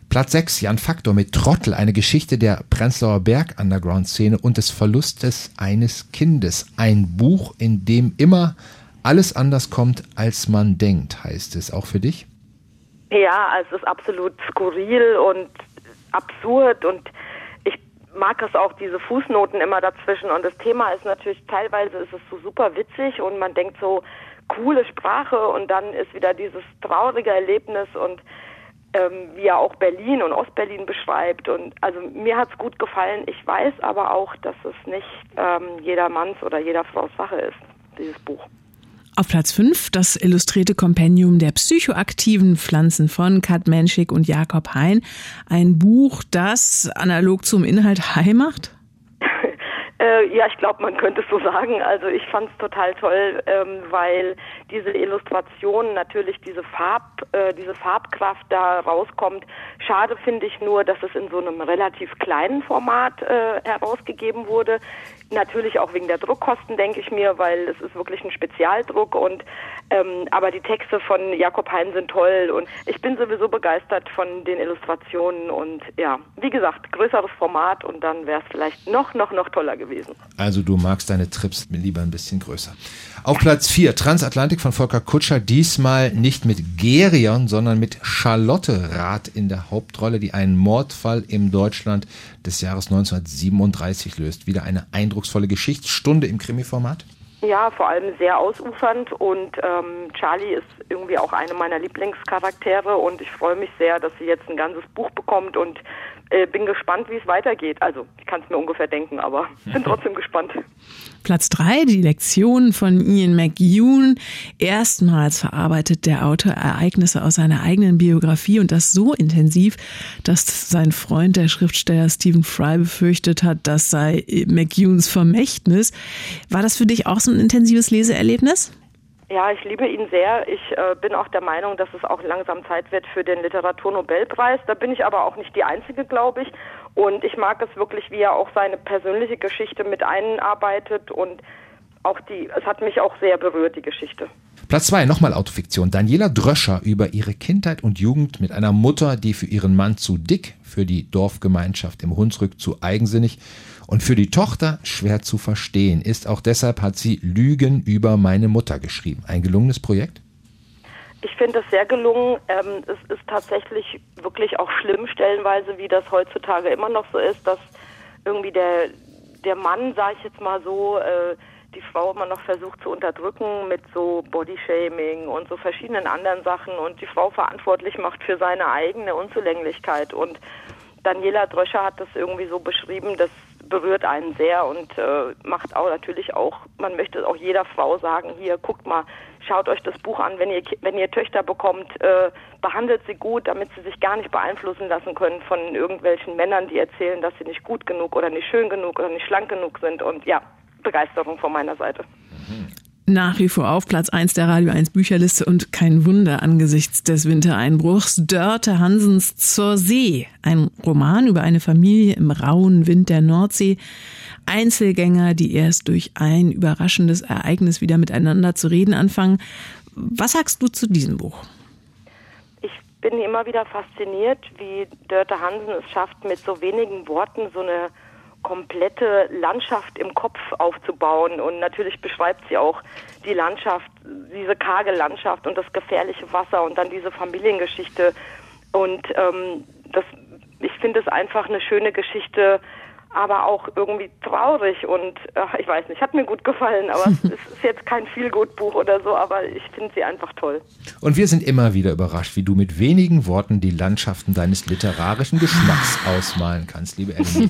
Platz 6, Jan Faktor mit Trottel, eine Geschichte der Prenzlauer Berg Underground-Szene und des Verlustes eines Kindes. Ein Buch, in dem immer alles anders kommt, als man denkt, heißt es. Auch für dich? Ja, also es ist absolut skurril und absurd und ich mag es auch, diese Fußnoten immer dazwischen. Und das Thema ist natürlich, teilweise ist es so super witzig und man denkt so, coole Sprache und dann ist wieder dieses traurige Erlebnis und ähm, wie er auch Berlin und Ostberlin beschreibt. Und also mir hat es gut gefallen. Ich weiß aber auch, dass es nicht ähm, jedermanns oder jeder Frau's Sache ist, dieses Buch. Auf Platz 5 das illustrierte Kompendium der psychoaktiven Pflanzen von Kat Menschik und Jakob Hein. Ein Buch, das analog zum Inhalt Hai macht? Äh, ja, ich glaube, man könnte es so sagen. Also ich fand es total toll, ähm, weil diese Illustration natürlich diese Farb, äh, diese Farbkraft da rauskommt, Schade finde ich nur, dass es in so einem relativ kleinen Format äh, herausgegeben wurde. Natürlich auch wegen der Druckkosten, denke ich mir, weil es ist wirklich ein Spezialdruck und ähm, aber die Texte von Jakob Hein sind toll und ich bin sowieso begeistert von den Illustrationen und ja, wie gesagt, größeres Format und dann wäre es vielleicht noch, noch, noch toller gewesen. Also du magst deine Trips lieber ein bisschen größer. Auf Platz 4, Transatlantik von Volker Kutscher, diesmal nicht mit Gerion, sondern mit Charlotte Rath in der Hauptrolle, die einen Mordfall im Deutschland des Jahres 1937 löst. Wieder eine eindrucksvolle Geschichtsstunde im Krimi-Format? Ja, vor allem sehr ausufernd und ähm, Charlie ist irgendwie auch eine meiner Lieblingscharaktere und ich freue mich sehr, dass sie jetzt ein ganzes Buch bekommt und äh, bin gespannt, wie es weitergeht. Also, ich kann es mir ungefähr denken, aber bin trotzdem gespannt. Platz drei die Lektion von Ian McEwan. Erstmals verarbeitet der Autor Ereignisse aus seiner eigenen Biografie und das so intensiv, dass sein Freund, der Schriftsteller Stephen Fry, befürchtet hat, das sei McEwans Vermächtnis. War das für dich auch so ein intensives Leseerlebnis? Ja, ich liebe ihn sehr. Ich äh, bin auch der Meinung, dass es auch langsam Zeit wird für den Literaturnobelpreis. Da bin ich aber auch nicht die Einzige, glaube ich. Und ich mag es wirklich, wie er auch seine persönliche Geschichte mit einarbeitet und auch die, es hat mich auch sehr berührt, die Geschichte. Platz zwei, nochmal Autofiktion. Daniela Dröscher über ihre Kindheit und Jugend mit einer Mutter, die für ihren Mann zu dick, für die Dorfgemeinschaft im Hunsrück zu eigensinnig und für die Tochter schwer zu verstehen ist. Auch deshalb hat sie Lügen über meine Mutter geschrieben. Ein gelungenes Projekt? Ich finde es sehr gelungen. Ähm, es ist tatsächlich wirklich auch schlimm stellenweise, wie das heutzutage immer noch so ist, dass irgendwie der, der Mann, sage ich jetzt mal so, äh, die Frau immer noch versucht zu unterdrücken mit so Bodyshaming und so verschiedenen anderen Sachen und die Frau verantwortlich macht für seine eigene Unzulänglichkeit. Und Daniela Dröscher hat das irgendwie so beschrieben, dass berührt einen sehr und äh, macht auch natürlich auch, man möchte auch jeder Frau sagen, hier, guckt mal, schaut euch das Buch an, wenn ihr, wenn ihr Töchter bekommt, äh, behandelt sie gut, damit sie sich gar nicht beeinflussen lassen können von irgendwelchen Männern, die erzählen, dass sie nicht gut genug oder nicht schön genug oder nicht schlank genug sind und ja, Begeisterung von meiner Seite. Nach wie vor auf Platz 1 der Radio 1 Bücherliste und kein Wunder angesichts des Wintereinbruchs. Dörte Hansens Zur See. Ein Roman über eine Familie im rauen Wind der Nordsee. Einzelgänger, die erst durch ein überraschendes Ereignis wieder miteinander zu reden anfangen. Was sagst du zu diesem Buch? Ich bin immer wieder fasziniert, wie Dörte Hansen es schafft, mit so wenigen Worten so eine komplette Landschaft im Kopf aufzubauen. Und natürlich beschreibt sie auch die Landschaft, diese karge Landschaft und das gefährliche Wasser und dann diese Familiengeschichte. Und ähm, das, ich finde es einfach eine schöne Geschichte, aber auch irgendwie traurig und ach, ich weiß nicht, hat mir gut gefallen, aber es ist jetzt kein Feelgood-Buch oder so, aber ich finde sie einfach toll. Und wir sind immer wieder überrascht, wie du mit wenigen Worten die Landschaften deines literarischen Geschmacks ausmalen kannst, liebe Ellie.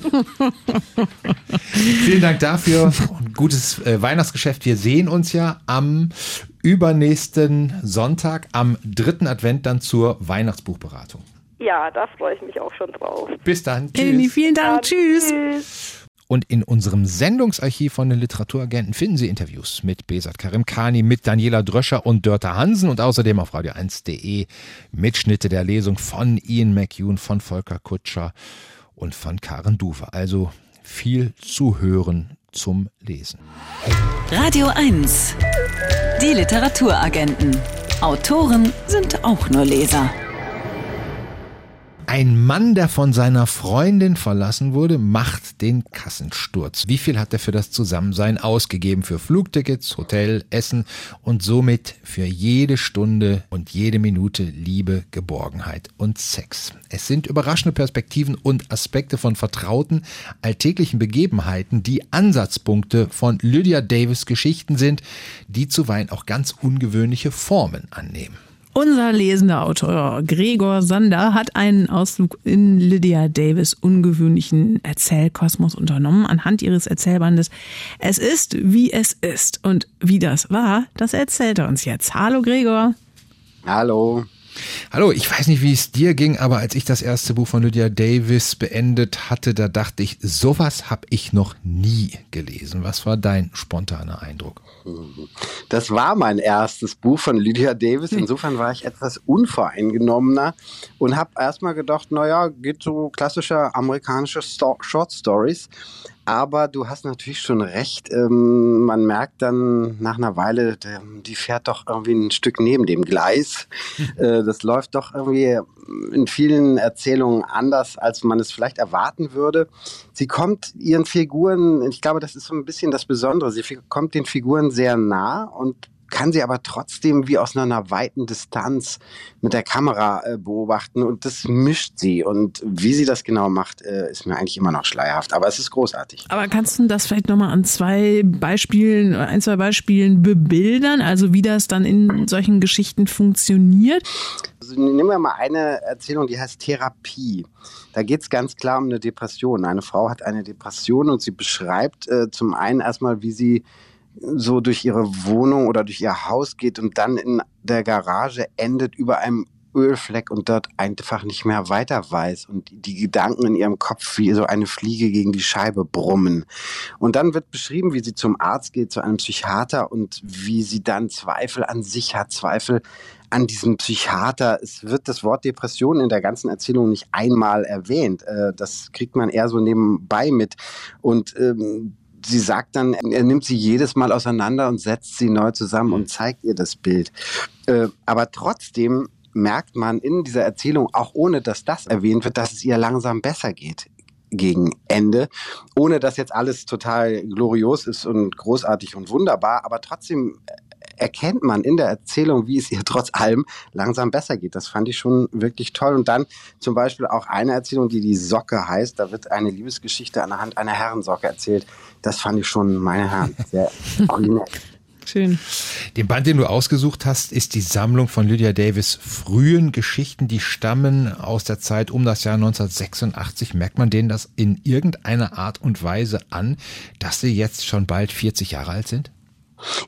Vielen Dank dafür. Gutes äh, Weihnachtsgeschäft. Wir sehen uns ja am übernächsten Sonntag, am dritten Advent dann zur Weihnachtsbuchberatung. Ja, da freue ich mich auch schon drauf. Bis dann. Tschüss. Elmi, vielen Dank. Ja, tschüss. tschüss. Und in unserem Sendungsarchiv von den Literaturagenten finden Sie Interviews mit Besat Karimkani, mit Daniela Dröscher und Dörter Hansen und außerdem auf radio1.de Mitschnitte der Lesung von Ian McEwan, von Volker Kutscher und von Karen Duwe. Also viel zu hören zum Lesen. Radio 1. Die Literaturagenten. Autoren sind auch nur Leser. Ein Mann, der von seiner Freundin verlassen wurde, macht den Kassensturz. Wie viel hat er für das Zusammensein ausgegeben? Für Flugtickets, Hotel, Essen und somit für jede Stunde und jede Minute Liebe, Geborgenheit und Sex. Es sind überraschende Perspektiven und Aspekte von vertrauten, alltäglichen Begebenheiten, die Ansatzpunkte von Lydia Davis Geschichten sind, die zuweilen auch ganz ungewöhnliche Formen annehmen. Unser lesender Autor Gregor Sander hat einen Ausflug in Lydia Davis ungewöhnlichen Erzählkosmos unternommen anhand ihres Erzählbandes Es ist, wie es ist. Und wie das war, das erzählt er uns jetzt. Hallo Gregor. Hallo. Hallo, ich weiß nicht, wie es dir ging, aber als ich das erste Buch von Lydia Davis beendet hatte, da dachte ich, sowas habe ich noch nie gelesen. Was war dein spontaner Eindruck? Das war mein erstes Buch von Lydia Davis. Insofern war ich etwas unvoreingenommener und habe erstmal gedacht, naja, geht so klassische amerikanische Short Stories. Aber du hast natürlich schon recht. Ähm, man merkt dann nach einer Weile, die fährt doch irgendwie ein Stück neben dem Gleis. äh, das läuft doch irgendwie in vielen Erzählungen anders, als man es vielleicht erwarten würde. Sie kommt ihren Figuren, ich glaube, das ist so ein bisschen das Besondere, sie kommt den Figuren sehr nah und kann sie aber trotzdem wie aus einer weiten Distanz mit der Kamera äh, beobachten und das mischt sie. Und wie sie das genau macht, äh, ist mir eigentlich immer noch schleierhaft. Aber es ist großartig. Aber kannst du das vielleicht nochmal an zwei Beispielen, ein, zwei Beispielen bebildern? Also wie das dann in solchen Geschichten funktioniert? Also nehmen wir mal eine Erzählung, die heißt Therapie. Da geht es ganz klar um eine Depression. Eine Frau hat eine Depression und sie beschreibt äh, zum einen erstmal, wie sie so durch ihre Wohnung oder durch ihr Haus geht und dann in der Garage endet über einem Ölfleck und dort einfach nicht mehr weiter weiß und die Gedanken in ihrem Kopf wie so eine Fliege gegen die Scheibe brummen. Und dann wird beschrieben, wie sie zum Arzt geht, zu einem Psychiater und wie sie dann Zweifel an sich hat, Zweifel an diesem Psychiater. Es wird das Wort Depression in der ganzen Erzählung nicht einmal erwähnt. Äh, das kriegt man eher so nebenbei mit. Und ähm, sie sagt dann, er nimmt sie jedes Mal auseinander und setzt sie neu zusammen und zeigt ihr das Bild. Äh, aber trotzdem merkt man in dieser Erzählung, auch ohne dass das erwähnt wird, dass es ihr langsam besser geht gegen Ende, ohne dass jetzt alles total glorios ist und großartig und wunderbar, aber trotzdem erkennt man in der Erzählung, wie es ihr trotz allem langsam besser geht. Das fand ich schon wirklich toll. Und dann zum Beispiel auch eine Erzählung, die die Socke heißt. Da wird eine Liebesgeschichte anhand einer Herrensocke erzählt. Das fand ich schon, meine Herren, sehr originell. Schön. Den Band, den du ausgesucht hast, ist die Sammlung von Lydia Davis frühen Geschichten, die stammen aus der Zeit um das Jahr 1986. Merkt man denen das in irgendeiner Art und Weise an, dass sie jetzt schon bald 40 Jahre alt sind?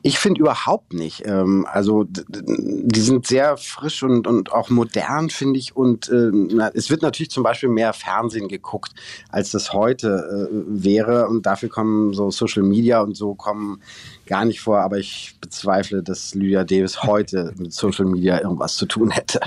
Ich finde überhaupt nicht. Ähm, also die sind sehr frisch und, und auch modern, finde ich. Und äh, es wird natürlich zum Beispiel mehr Fernsehen geguckt, als das heute äh, wäre. Und dafür kommen so Social Media und so kommen gar nicht vor. Aber ich bezweifle, dass Lydia Davis heute mit Social Media irgendwas zu tun hätte.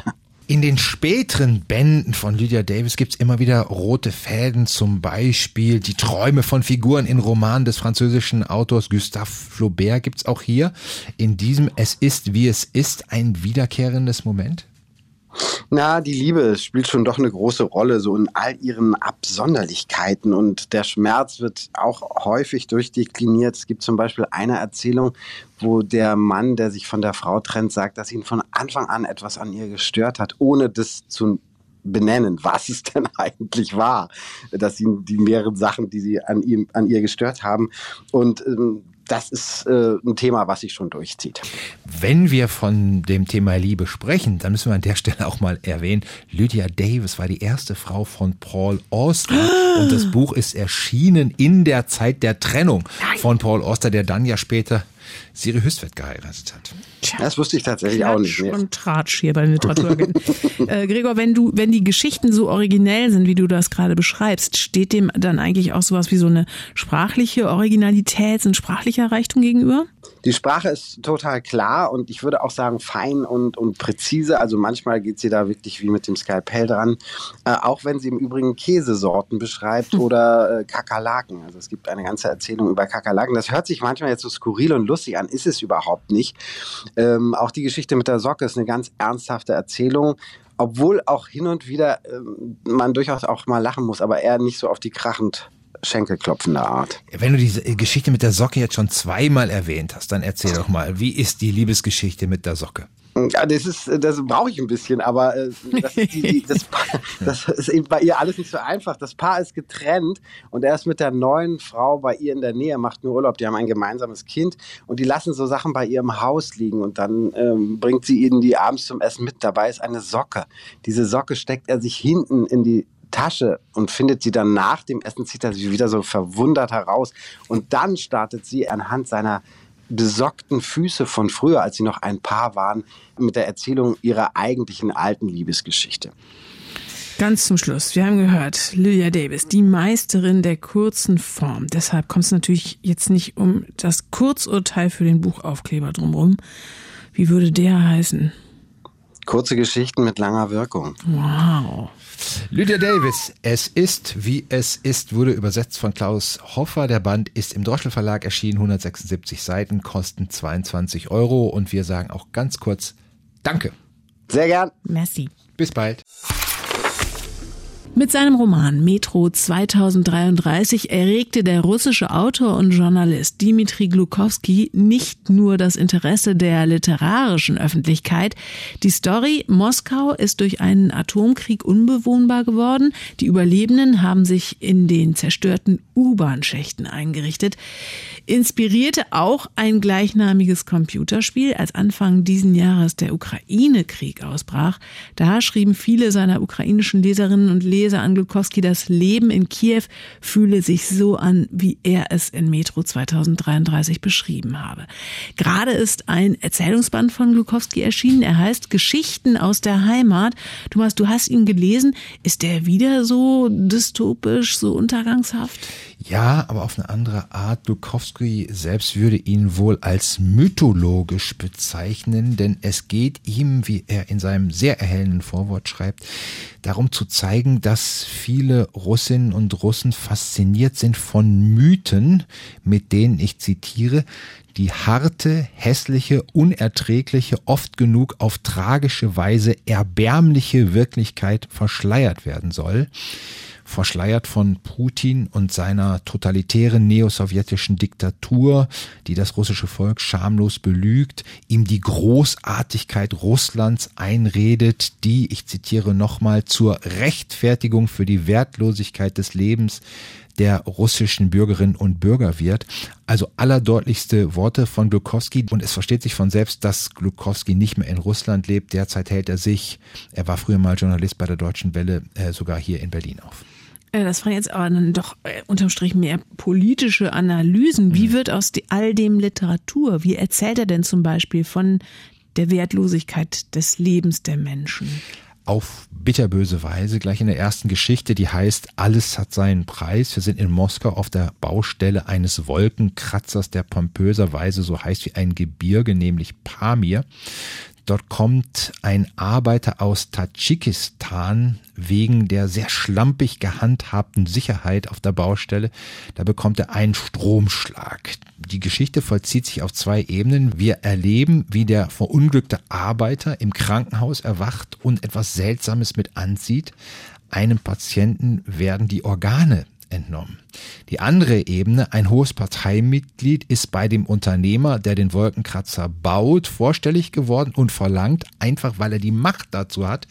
In den späteren Bänden von Lydia Davis gibt's immer wieder rote Fäden, zum Beispiel die Träume von Figuren in Romanen des französischen Autors Gustave Flaubert gibt's auch hier. In diesem Es ist, wie es ist, ein wiederkehrendes Moment? Na, die Liebe spielt schon doch eine große Rolle, so in all ihren Absonderlichkeiten. Und der Schmerz wird auch häufig durchdekliniert. Es gibt zum Beispiel eine Erzählung, wo der Mann, der sich von der Frau trennt, sagt, dass ihn von Anfang an etwas an ihr gestört hat, ohne das zu benennen, was es denn eigentlich war, dass ihn die mehreren Sachen, die sie an ihm, an ihr gestört haben. Und ähm, das ist äh, ein Thema, was sich schon durchzieht. Wenn wir von dem Thema Liebe sprechen, dann müssen wir an der Stelle auch mal erwähnen, Lydia Davis war die erste Frau von Paul Auster ah. und das Buch ist erschienen in der Zeit der Trennung von Paul Auster, der dann ja später Siri Hüstvedt geheiratet hat. Tja, das wusste ich tatsächlich Klatsch auch nicht. Mehr. Und Tratsch hier bei den Literaturagenten. äh, Gregor, wenn du, wenn die Geschichten so originell sind, wie du das gerade beschreibst, steht dem dann eigentlich auch sowas wie so eine sprachliche Originalität, ein sprachlicher Reichtum gegenüber? Die Sprache ist total klar und ich würde auch sagen fein und, und präzise. Also manchmal geht sie da wirklich wie mit dem Skalpell dran. Äh, auch wenn sie im Übrigen Käsesorten beschreibt oder äh, Kakerlaken. Also es gibt eine ganze Erzählung über Kakerlaken. Das hört sich manchmal jetzt so skurril und lustig an, ist es überhaupt nicht. Ähm, auch die Geschichte mit der Socke ist eine ganz ernsthafte Erzählung obwohl auch hin und wieder ähm, man durchaus auch mal lachen muss, aber eher nicht so auf die krachend schenkelklopfende Art. Wenn du diese Geschichte mit der Socke jetzt schon zweimal erwähnt hast, dann erzähl doch mal, wie ist die Liebesgeschichte mit der Socke? Ja, das ist, das brauche ich ein bisschen, aber äh, das, ist die, die, das, das ist eben bei ihr alles nicht so einfach. Das Paar ist getrennt und er ist mit der neuen Frau bei ihr in der Nähe, macht nur Urlaub. Die haben ein gemeinsames Kind und die lassen so Sachen bei ihr im Haus liegen und dann ähm, bringt sie ihnen die abends zum Essen mit. Dabei ist eine Socke. Diese Socke steckt er sich hinten in die Tasche und findet sie dann nach dem Essen, zieht er sie wieder so verwundert heraus. Und dann startet sie anhand seiner besockten Füße von früher, als sie noch ein Paar waren, mit der Erzählung ihrer eigentlichen alten Liebesgeschichte. Ganz zum Schluss. Wir haben gehört, Lydia Davis, die Meisterin der kurzen Form. Deshalb kommt es natürlich jetzt nicht um das Kurzurteil für den Buchaufkleber drumherum. Wie würde der heißen? Kurze Geschichten mit langer Wirkung. Wow. Lydia Davis, Es ist, wie es ist, wurde übersetzt von Klaus Hoffer. Der Band ist im Droschel Verlag erschienen, 176 Seiten, kosten 22 Euro. Und wir sagen auch ganz kurz Danke. Sehr gern. Merci. Bis bald. Mit seinem Roman Metro 2033 erregte der russische Autor und Journalist Dmitri Glukowski nicht nur das Interesse der literarischen Öffentlichkeit. Die Story Moskau ist durch einen Atomkrieg unbewohnbar geworden. Die Überlebenden haben sich in den zerstörten U-Bahn-Schächten eingerichtet. Inspirierte auch ein gleichnamiges Computerspiel, als Anfang diesen Jahres der Ukraine-Krieg ausbrach. Da schrieben viele seiner ukrainischen Leserinnen und Leser Leser an Glukowski, das Leben in Kiew fühle sich so an, wie er es in Metro 2033 beschrieben habe. Gerade ist ein Erzählungsband von Glukowski erschienen. Er heißt Geschichten aus der Heimat. Thomas, du hast ihn gelesen. Ist der wieder so dystopisch, so untergangshaft? Ja, aber auf eine andere Art. Glukowski selbst würde ihn wohl als mythologisch bezeichnen, denn es geht ihm, wie er in seinem sehr erhellenden Vorwort schreibt, darum zu zeigen, dass viele Russinnen und Russen fasziniert sind von Mythen, mit denen ich zitiere, die harte, hässliche, unerträgliche, oft genug auf tragische Weise erbärmliche Wirklichkeit verschleiert werden soll verschleiert von Putin und seiner totalitären neosowjetischen Diktatur, die das russische Volk schamlos belügt, ihm die Großartigkeit Russlands einredet, die, ich zitiere nochmal, zur Rechtfertigung für die Wertlosigkeit des Lebens der russischen Bürgerinnen und Bürger wird. Also allerdeutlichste Worte von Glukowski. Und es versteht sich von selbst, dass Glukowski nicht mehr in Russland lebt. Derzeit hält er sich, er war früher mal Journalist bei der Deutschen Welle, äh, sogar hier in Berlin auf. Äh, das waren jetzt aber dann doch äh, unterm Strich mehr politische Analysen. Wie mhm. wird aus all dem Literatur? Wie erzählt er denn zum Beispiel von der Wertlosigkeit des Lebens der Menschen? Auf bitterböse Weise gleich in der ersten Geschichte, die heißt Alles hat seinen Preis. Wir sind in Moskau auf der Baustelle eines Wolkenkratzers, der pompöserweise so heißt wie ein Gebirge, nämlich Pamir. Dort kommt ein Arbeiter aus Tadschikistan wegen der sehr schlampig gehandhabten Sicherheit auf der Baustelle. Da bekommt er einen Stromschlag. Die Geschichte vollzieht sich auf zwei Ebenen. Wir erleben, wie der verunglückte Arbeiter im Krankenhaus erwacht und etwas Seltsames mit anzieht. Einem Patienten werden die Organe entnommen. Die andere Ebene, ein hohes Parteimitglied ist bei dem Unternehmer, der den Wolkenkratzer baut, vorstellig geworden und verlangt, einfach weil er die Macht dazu hat,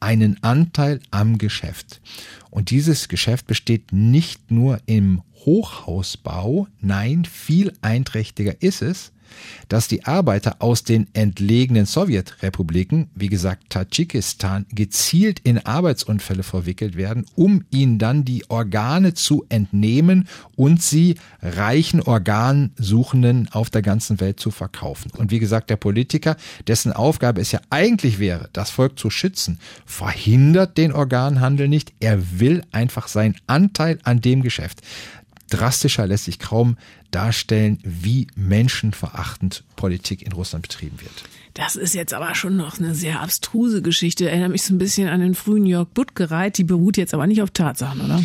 einen Anteil am Geschäft. Und dieses Geschäft besteht nicht nur im Hochhausbau, nein, viel einträchtiger ist es, dass die Arbeiter aus den entlegenen Sowjetrepubliken, wie gesagt Tadschikistan, gezielt in Arbeitsunfälle verwickelt werden, um ihnen dann die Organe zu entnehmen und sie reichen Organsuchenden auf der ganzen Welt zu verkaufen. Und wie gesagt, der Politiker, dessen Aufgabe es ja eigentlich wäre, das Volk zu schützen, verhindert den Organhandel nicht. Er will einfach seinen Anteil an dem Geschäft drastischer lässt sich kaum darstellen, wie menschenverachtend Politik in Russland betrieben wird. Das ist jetzt aber schon noch eine sehr abstruse Geschichte. Erinnert mich so ein bisschen an den frühen Jörg Buttgereit. Die beruht jetzt aber nicht auf Tatsachen, oder?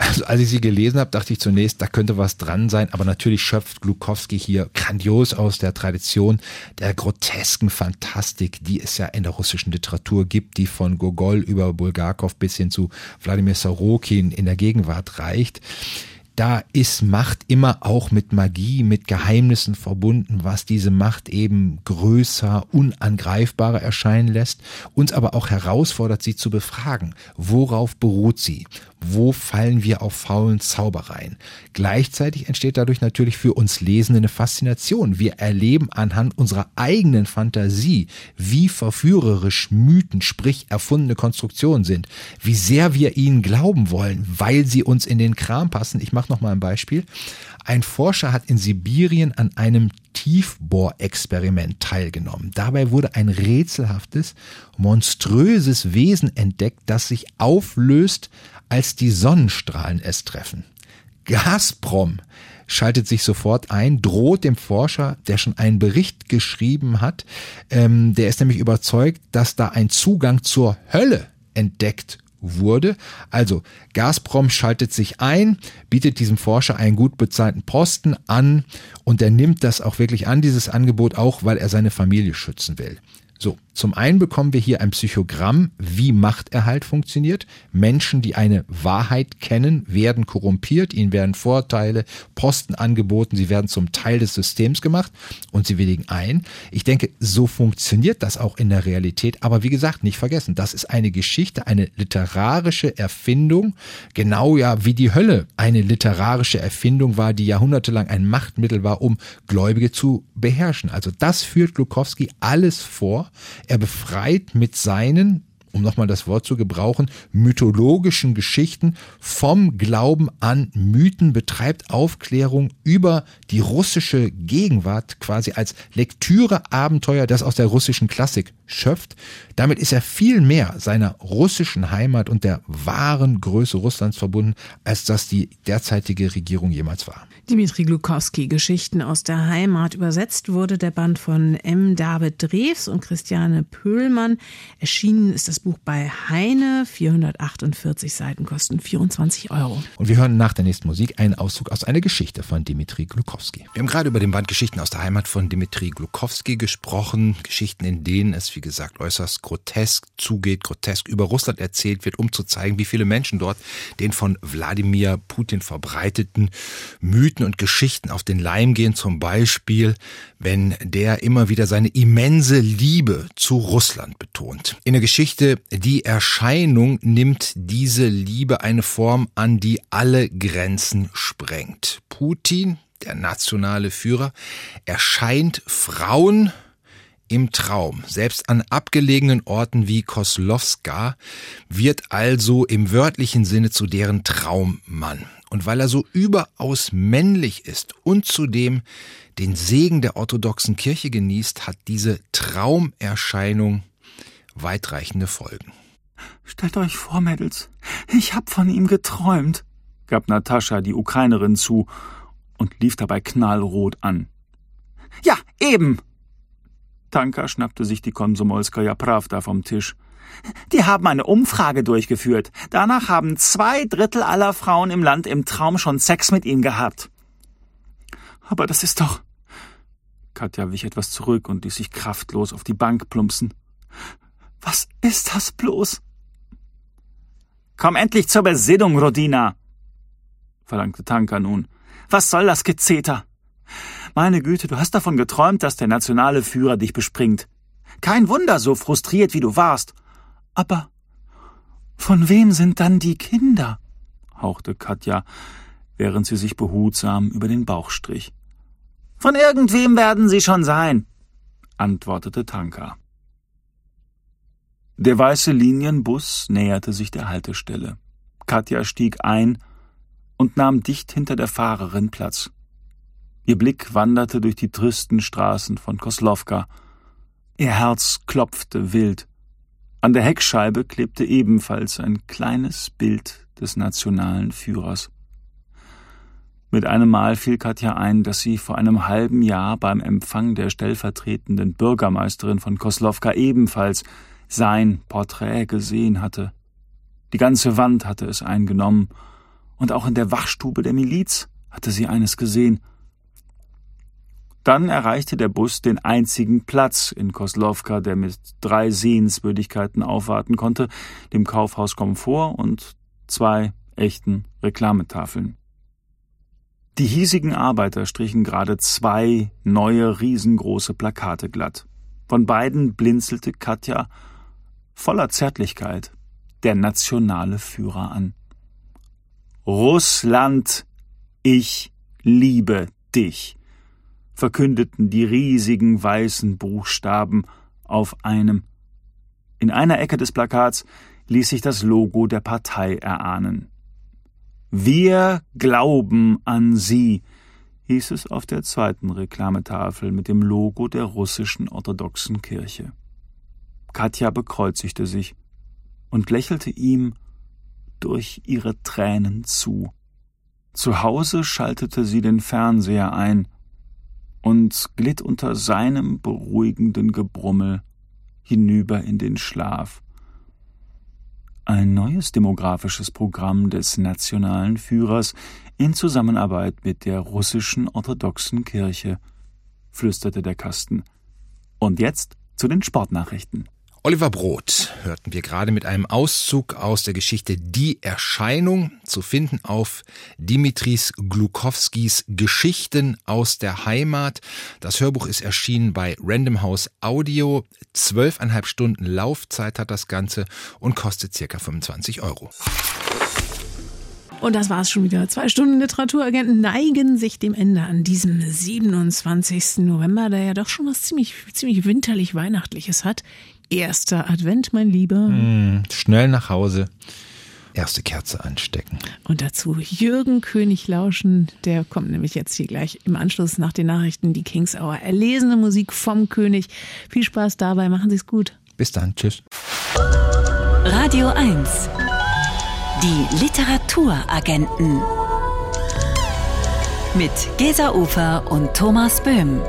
Also als ich sie gelesen habe, dachte ich zunächst, da könnte was dran sein, aber natürlich schöpft Glukowski hier grandios aus der Tradition der grotesken Fantastik, die es ja in der russischen Literatur gibt, die von Gogol über Bulgakov bis hin zu Wladimir Sorokin in der Gegenwart reicht da ist Macht immer auch mit Magie, mit Geheimnissen verbunden, was diese Macht eben größer, unangreifbarer erscheinen lässt, uns aber auch herausfordert, sie zu befragen. Worauf beruht sie? Wo fallen wir auf faulen Zaubereien? Gleichzeitig entsteht dadurch natürlich für uns Lesende eine Faszination. Wir erleben anhand unserer eigenen Fantasie, wie verführerisch Mythen, sprich erfundene Konstruktionen sind, wie sehr wir ihnen glauben wollen, weil sie uns in den Kram passen. Ich mache noch mal ein Beispiel. Ein Forscher hat in Sibirien an einem Tiefbohrexperiment teilgenommen. Dabei wurde ein rätselhaftes, monströses Wesen entdeckt, das sich auflöst, als die Sonnenstrahlen es treffen. Gazprom schaltet sich sofort ein, droht dem Forscher, der schon einen Bericht geschrieben hat, ähm, der ist nämlich überzeugt, dass da ein Zugang zur Hölle entdeckt wurde. Also Gazprom schaltet sich ein, bietet diesem Forscher einen gut bezahlten Posten an und er nimmt das auch wirklich an, dieses Angebot, auch weil er seine Familie schützen will. So, zum einen bekommen wir hier ein Psychogramm, wie Machterhalt funktioniert. Menschen, die eine Wahrheit kennen, werden korrumpiert, ihnen werden Vorteile, Posten angeboten, sie werden zum Teil des Systems gemacht und sie willigen ein. Ich denke, so funktioniert das auch in der Realität. Aber wie gesagt, nicht vergessen, das ist eine Geschichte, eine literarische Erfindung, genau ja wie die Hölle eine literarische Erfindung war, die jahrhundertelang ein Machtmittel war, um Gläubige zu beherrschen. Also das führt Glukowski alles vor. Er befreit mit seinen um nochmal das Wort zu gebrauchen, mythologischen Geschichten vom Glauben an Mythen, betreibt Aufklärung über die russische Gegenwart quasi als Lektüre-Abenteuer, das aus der russischen Klassik schöpft. Damit ist er viel mehr seiner russischen Heimat und der wahren Größe Russlands verbunden, als das die derzeitige Regierung jemals war. Dimitri Glukowski, Geschichten aus der Heimat. Übersetzt wurde der Band von M. David Drews und Christiane Pöhlmann. Erschienen ist das Buch bei Heine. 448 Seiten kosten 24 Euro. Und wir hören nach der nächsten Musik einen Auszug aus einer Geschichte von Dimitri Glukowski. Wir haben gerade über den Band Geschichten aus der Heimat von Dimitri Glukowski gesprochen. Geschichten, in denen es, wie gesagt, äußerst grotesk zugeht, grotesk über Russland erzählt wird, um zu zeigen, wie viele Menschen dort den von Wladimir Putin verbreiteten Mythen Mythen und Geschichten auf den Leim gehen, zum Beispiel, wenn der immer wieder seine immense Liebe zu Russland betont. In der Geschichte Die Erscheinung nimmt diese Liebe eine Form an, die alle Grenzen sprengt. Putin, der nationale Führer, erscheint Frauen im Traum. Selbst an abgelegenen Orten wie Koslowska wird also im wörtlichen Sinne zu deren Traummann. Und weil er so überaus männlich ist und zudem den Segen der orthodoxen Kirche genießt, hat diese Traumerscheinung weitreichende Folgen. Stellt euch vor, Mädels, ich hab von ihm geträumt, gab Natascha, die Ukrainerin, zu und lief dabei knallrot an. Ja, eben! Tanka schnappte sich die Konsumolskaja Pravda vom Tisch. Die haben eine Umfrage durchgeführt. Danach haben zwei Drittel aller Frauen im Land im Traum schon Sex mit ihm gehabt. Aber das ist doch. Katja wich etwas zurück und ließ sich kraftlos auf die Bank plumpsen. Was ist das bloß? Komm endlich zur Besinnung, Rodina, verlangte Tanka nun. Was soll das Gezeter? Meine Güte, du hast davon geträumt, dass der nationale Führer dich bespringt. Kein Wunder, so frustriert wie du warst. Aber von wem sind dann die Kinder? hauchte Katja, während sie sich behutsam über den Bauch strich. Von irgendwem werden sie schon sein, antwortete Tanka. Der weiße Linienbus näherte sich der Haltestelle. Katja stieg ein und nahm dicht hinter der Fahrerin Platz. Ihr Blick wanderte durch die tristen Straßen von Koslowka. Ihr Herz klopfte wild. An der Heckscheibe klebte ebenfalls ein kleines Bild des nationalen Führers. Mit einem Mal fiel Katja ein, dass sie vor einem halben Jahr beim Empfang der stellvertretenden Bürgermeisterin von Koslowka ebenfalls sein Porträt gesehen hatte. Die ganze Wand hatte es eingenommen, und auch in der Wachstube der Miliz hatte sie eines gesehen. Dann erreichte der Bus den einzigen Platz in Koslowka, der mit drei Sehenswürdigkeiten aufwarten konnte, dem Kaufhaus Komfort und zwei echten Reklametafeln. Die hiesigen Arbeiter strichen gerade zwei neue riesengroße Plakate glatt. Von beiden blinzelte Katja voller Zärtlichkeit der nationale Führer an. Russland, ich liebe dich verkündeten die riesigen weißen Buchstaben auf einem. In einer Ecke des Plakats ließ sich das Logo der Partei erahnen. Wir glauben an Sie, hieß es auf der zweiten Reklametafel mit dem Logo der russischen orthodoxen Kirche. Katja bekreuzigte sich und lächelte ihm durch ihre Tränen zu. Zu Hause schaltete sie den Fernseher ein und glitt unter seinem beruhigenden Gebrummel hinüber in den Schlaf. Ein neues demografisches Programm des nationalen Führers in Zusammenarbeit mit der russischen orthodoxen Kirche, flüsterte der Kasten. Und jetzt zu den Sportnachrichten. Oliver Brot hörten wir gerade mit einem Auszug aus der Geschichte Die Erscheinung, zu finden auf Dimitris Glukowskis Geschichten aus der Heimat. Das Hörbuch ist erschienen bei Random House Audio. Zwölfeinhalb Stunden Laufzeit hat das Ganze und kostet circa 25 Euro. Und das war's schon wieder. Zwei Stunden Literaturagenten neigen sich dem Ende an diesem 27. November, der ja doch schon was ziemlich, ziemlich winterlich Weihnachtliches hat. Erster Advent, mein Lieber. Mm, schnell nach Hause. Erste Kerze anstecken. Und dazu Jürgen König lauschen. Der kommt nämlich jetzt hier gleich im Anschluss nach den Nachrichten, die Kings Hour. Erlesene Musik vom König. Viel Spaß dabei. Machen Sie's gut. Bis dann. Tschüss. Radio 1. Die Literaturagenten. Mit Gesa Ufer und Thomas Böhm.